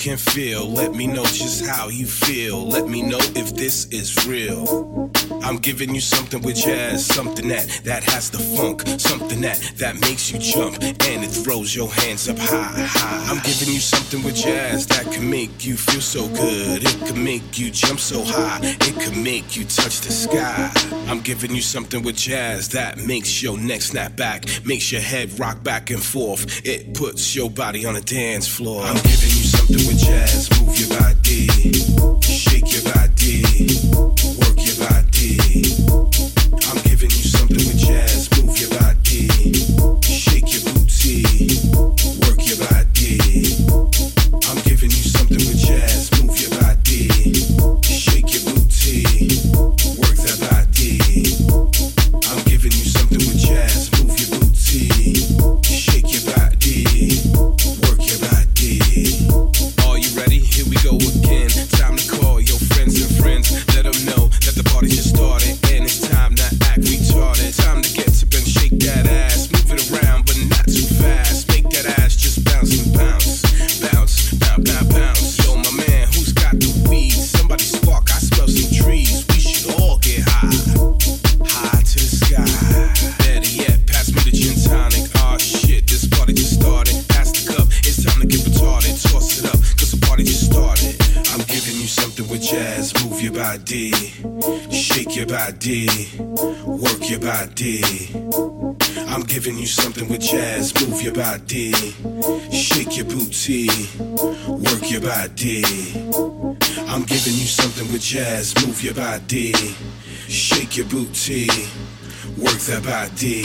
can feel. Let me know just how you feel. Let me know if this is real. I'm giving you something with jazz, something that that has the funk, something that that makes you jump and it throws your hands up high, high. I'm giving you something with jazz that can make you feel so good. It can make you jump so high. It can make you touch the sky. I'm giving you something with jazz that makes your neck snap back, makes your head rock back and forth. It puts your body on a dance floor. I'm giving you with jazz. Move your body, shake your body, work your body. Your body, shake your booty, work your body. I'm giving you something with jazz. Move your body, shake your booty, work that body.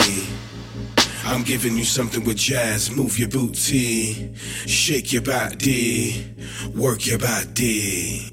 I'm giving you something with jazz. Move your booty, shake your body, work your body.